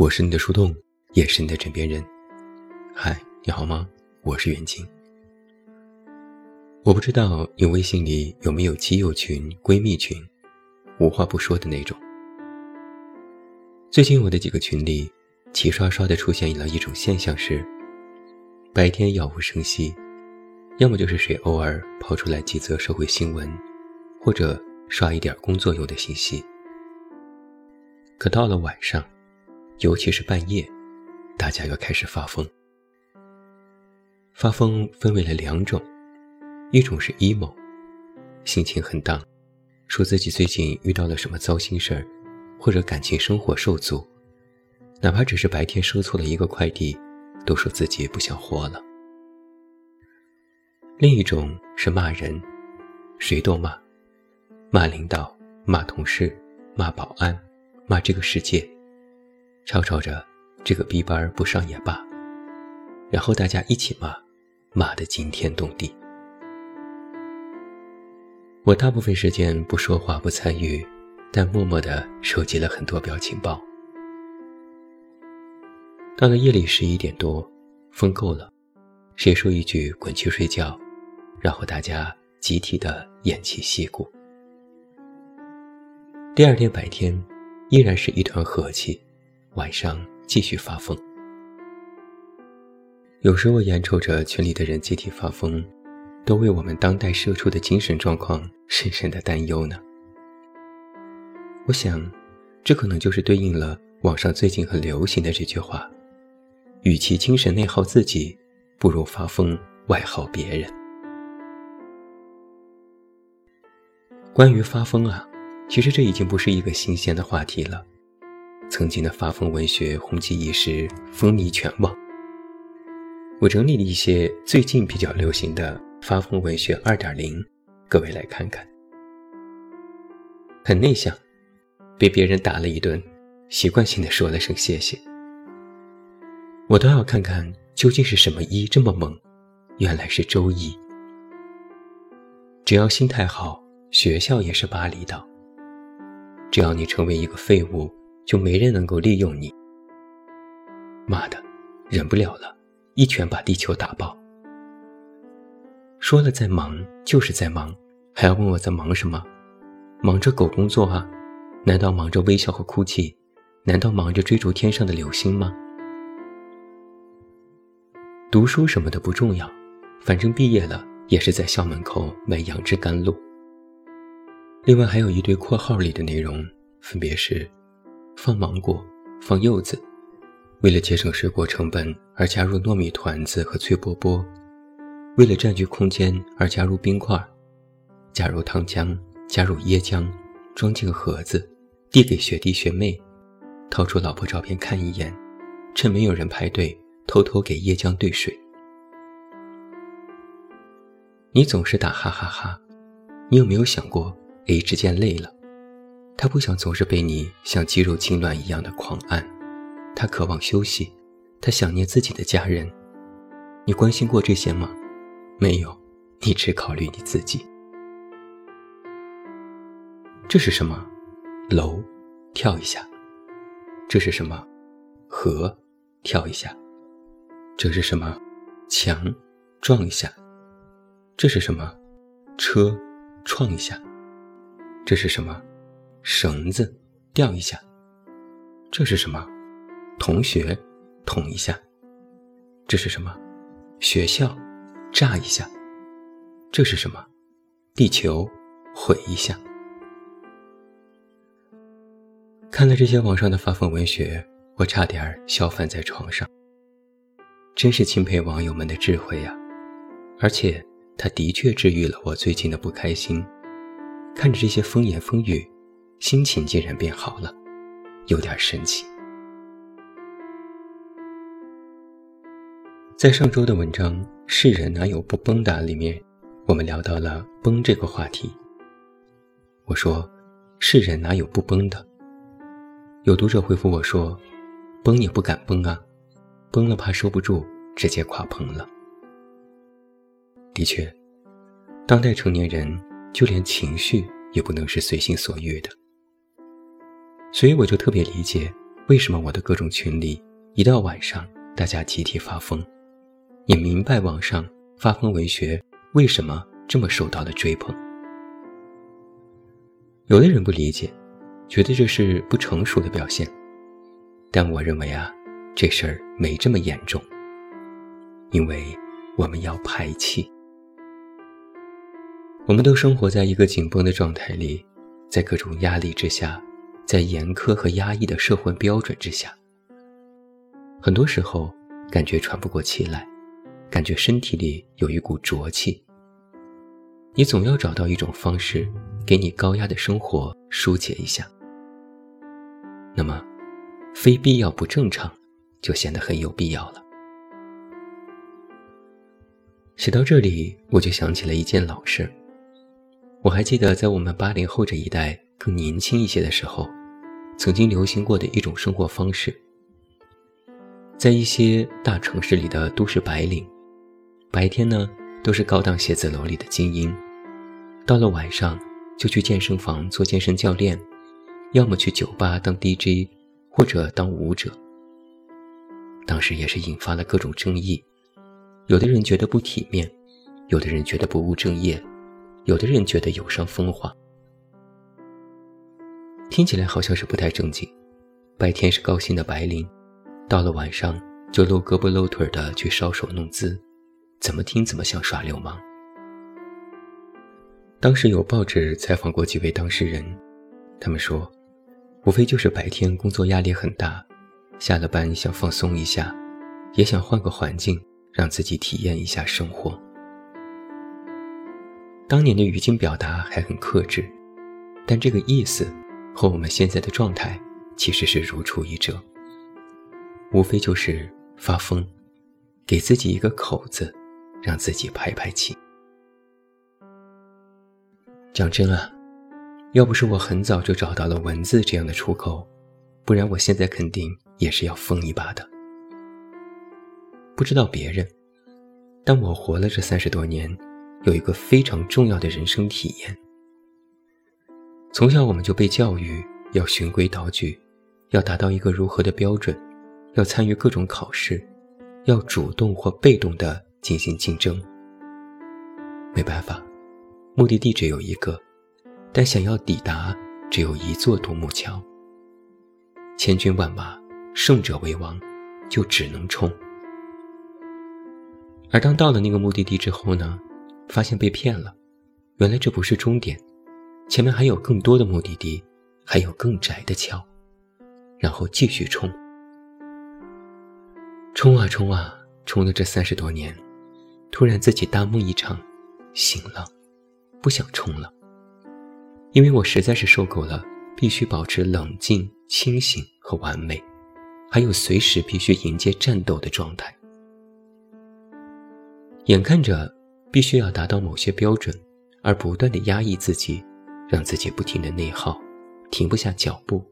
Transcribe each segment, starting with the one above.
我是你的树洞，也是你的枕边人。嗨，你好吗？我是远近。我不知道你微信里有没有基友群、闺蜜群，无话不说的那种。最近我的几个群里，齐刷刷的出现了一种现象是：白天杳无声息，要么就是谁偶尔抛出来几则社会新闻，或者刷一点工作用的信息。可到了晚上，尤其是半夜，大家又开始发疯。发疯分为了两种，一种是 emo，心情很荡，说自己最近遇到了什么糟心事儿，或者感情生活受阻，哪怕只是白天收错了一个快递，都说自己不想活了。另一种是骂人，谁都骂，骂领导，骂同事，骂保安，骂这个世界。吵吵着，这个逼班不上也罢，然后大家一起骂，骂得惊天动地。我大部分时间不说话不参与，但默默地收集了很多表情包。到了夜里十一点多，疯够了，谁说一句“滚去睡觉”，然后大家集体的偃旗息鼓。第二天白天，依然是一团和气。晚上继续发疯，有时我眼瞅着群里的人集体发疯，都为我们当代社畜的精神状况深深的担忧呢。我想，这可能就是对应了网上最近很流行的这句话：“与其精神内耗自己，不如发疯外耗别人。”关于发疯啊，其实这已经不是一个新鲜的话题了。曾经的发疯文学红极一时，风靡全网。我整理了一些最近比较流行的发疯文学二点零，各位来看看。很内向，被别人打了一顿，习惯性的说了声谢谢。我倒要看看究竟是什么一这么猛，原来是周一。只要心态好，学校也是巴厘岛。只要你成为一个废物。就没人能够利用你。妈的，忍不了了，一拳把地球打爆。说了在忙就是在忙，还要问我在忙什么？忙着狗工作啊？难道忙着微笑和哭泣？难道忙着追逐天上的流星吗？读书什么的不重要，反正毕业了也是在校门口买杨枝甘露。另外还有一堆括号里的内容，分别是。放芒果，放柚子，为了节省水果成本而加入糯米团子和脆波波，为了占据空间而加入冰块，加入糖浆，加入椰浆，装进盒子，递给学弟学妹，掏出老婆照片看一眼，趁没有人排队，偷偷给椰浆兑水。你总是打哈哈哈，你有没有想过，A 之间累了？他不想总是被你像肌肉痉挛一样的狂按，他渴望休息，他想念自己的家人。你关心过这些吗？没有，你只考虑你自己。这是什么？楼，跳一下。这是什么？河，跳一下。这是什么？墙，撞一下。这是什么？车，撞一下。这是什么？绳子吊一下，这是什么？同学捅一下，这是什么？学校炸一下，这是什么？地球毁一下。看了这些网上的发疯文学，我差点笑翻在床上。真是钦佩网友们的智慧呀！而且，他的确治愈了我最近的不开心。看着这些风言风语。心情竟然变好了，有点神奇。在上周的文章《世人哪有不崩的》里面，我们聊到了崩这个话题。我说：“世人哪有不崩的？”有读者回复我说：“崩也不敢崩啊，崩了怕收不住，直接垮棚了。”的确，当代成年人就连情绪也不能是随心所欲的。所以我就特别理解，为什么我的各种群里一到晚上大家集体发疯，也明白网上发疯文学为什么这么受到了追捧。有的人不理解，觉得这是不成熟的表现，但我认为啊，这事儿没这么严重，因为我们要排气。我们都生活在一个紧绷的状态里，在各种压力之下，在严苛和压抑的社会标准之下，很多时候感觉喘不过气来，感觉身体里有一股浊气。你总要找到一种方式，给你高压的生活疏解一下。那么，非必要不正常，就显得很有必要了。写到这里，我就想起了一件老事。我还记得，在我们八零后这一代更年轻一些的时候，曾经流行过的一种生活方式。在一些大城市里的都市白领，白天呢都是高档写字楼里的精英，到了晚上就去健身房做健身教练，要么去酒吧当 DJ，或者当舞者。当时也是引发了各种争议，有的人觉得不体面，有的人觉得不务正业。有的人觉得有伤风化，听起来好像是不太正经。白天是高薪的白领，到了晚上就露胳膊露腿的去搔首弄姿，怎么听怎么像耍流氓。当时有报纸采访过几位当事人，他们说，无非就是白天工作压力很大，下了班想放松一下，也想换个环境，让自己体验一下生活。当年的语境表达还很克制，但这个意思和我们现在的状态其实是如出一辙。无非就是发疯，给自己一个口子，让自己排排气。讲真啊，要不是我很早就找到了文字这样的出口，不然我现在肯定也是要疯一把的。不知道别人，但我活了这三十多年。有一个非常重要的人生体验。从小我们就被教育要循规蹈矩，要达到一个如何的标准，要参与各种考试，要主动或被动的进行竞争。没办法，目的地只有一个，但想要抵达，只有一座独木桥。千军万马，胜者为王，就只能冲。而当到了那个目的地之后呢？发现被骗了，原来这不是终点，前面还有更多的目的地，还有更窄的桥，然后继续冲，冲啊冲啊，冲了这三十多年，突然自己大梦一场，醒了，不想冲了，因为我实在是受够了必须保持冷静、清醒和完美，还有随时必须迎接战斗的状态，眼看着。必须要达到某些标准，而不断的压抑自己，让自己不停的内耗，停不下脚步。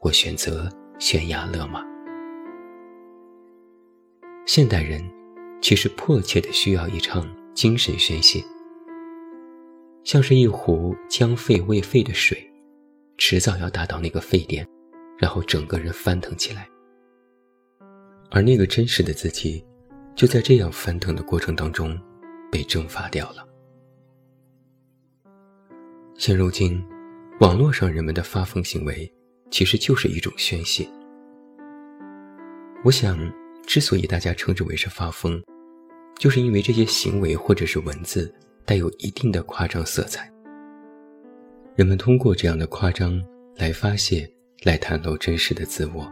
我选择悬崖勒马。现代人其实迫切的需要一场精神宣泄，像是一壶将沸未沸的水，迟早要达到那个沸点，然后整个人翻腾起来。而那个真实的自己，就在这样翻腾的过程当中。被蒸发掉了。现如今，网络上人们的发疯行为，其实就是一种宣泄。我想，之所以大家称之为是发疯，就是因为这些行为或者是文字带有一定的夸张色彩。人们通过这样的夸张来发泄，来袒露真实的自我。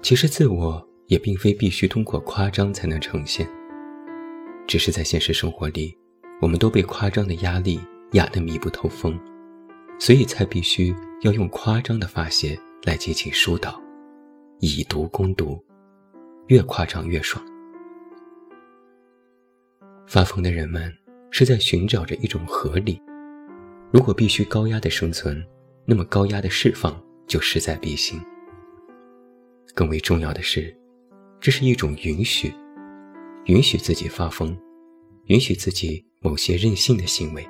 其实，自我也并非必须通过夸张才能呈现。只是在现实生活里，我们都被夸张的压力压得密不透风，所以才必须要用夸张的发泄来进行疏导，以毒攻毒，越夸张越爽。发疯的人们是在寻找着一种合理。如果必须高压的生存，那么高压的释放就势在必行。更为重要的是，这是一种允许。允许自己发疯，允许自己某些任性的行为。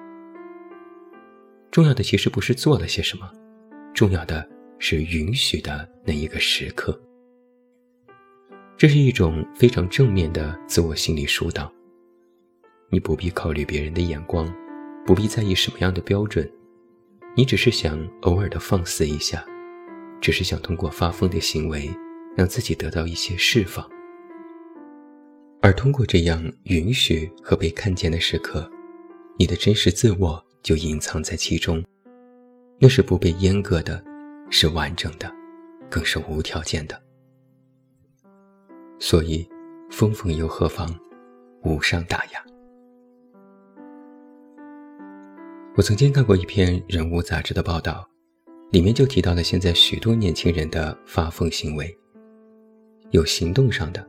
重要的其实不是做了些什么，重要的是允许的那一个时刻。这是一种非常正面的自我心理疏导。你不必考虑别人的眼光，不必在意什么样的标准，你只是想偶尔的放肆一下，只是想通过发疯的行为，让自己得到一些释放。而通过这样允许和被看见的时刻，你的真实自我就隐藏在其中，那是不被阉割的，是完整的，更是无条件的。所以，疯疯又何妨？无伤大雅。我曾经看过一篇人物杂志的报道，里面就提到了现在许多年轻人的发疯行为，有行动上的，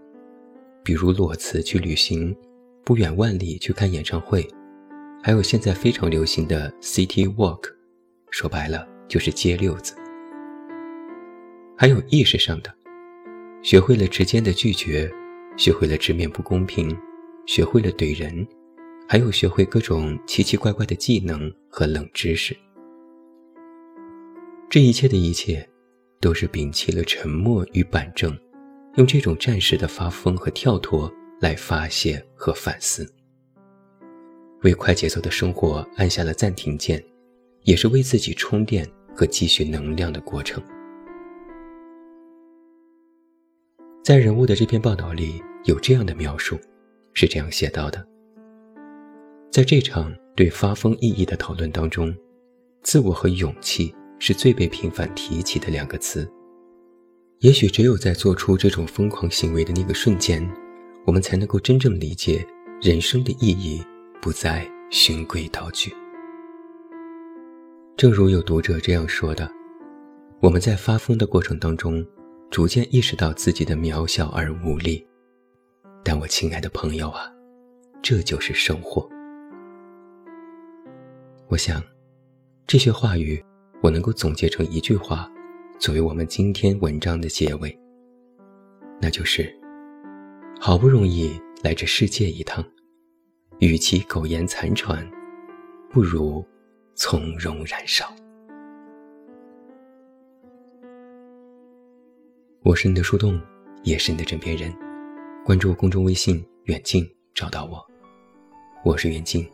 比如裸辞去旅行，不远万里去看演唱会，还有现在非常流行的 City Walk，说白了就是街溜子，还有意识上的。学会了直接的拒绝，学会了直面不公平，学会了怼人，还有学会各种奇奇怪怪的技能和冷知识。这一切的一切，都是摒弃了沉默与板正，用这种暂时的发疯和跳脱来发泄和反思，为快节奏的生活按下了暂停键，也是为自己充电和积蓄能量的过程。在人物的这篇报道里有这样的描述，是这样写到的：在这场对发疯意义的讨论当中，自我和勇气是最被频繁提起的两个词。也许只有在做出这种疯狂行为的那个瞬间，我们才能够真正理解人生的意义不再循规蹈矩。正如有读者这样说的：“我们在发疯的过程当中。”逐渐意识到自己的渺小而无力，但我亲爱的朋友啊，这就是生活。我想，这些话语我能够总结成一句话，作为我们今天文章的结尾，那就是：好不容易来这世界一趟，与其苟延残喘，不如从容燃烧。我是你的树洞，也是你的枕边人。关注公众微信“远近”，找到我。我是远近，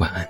晚安。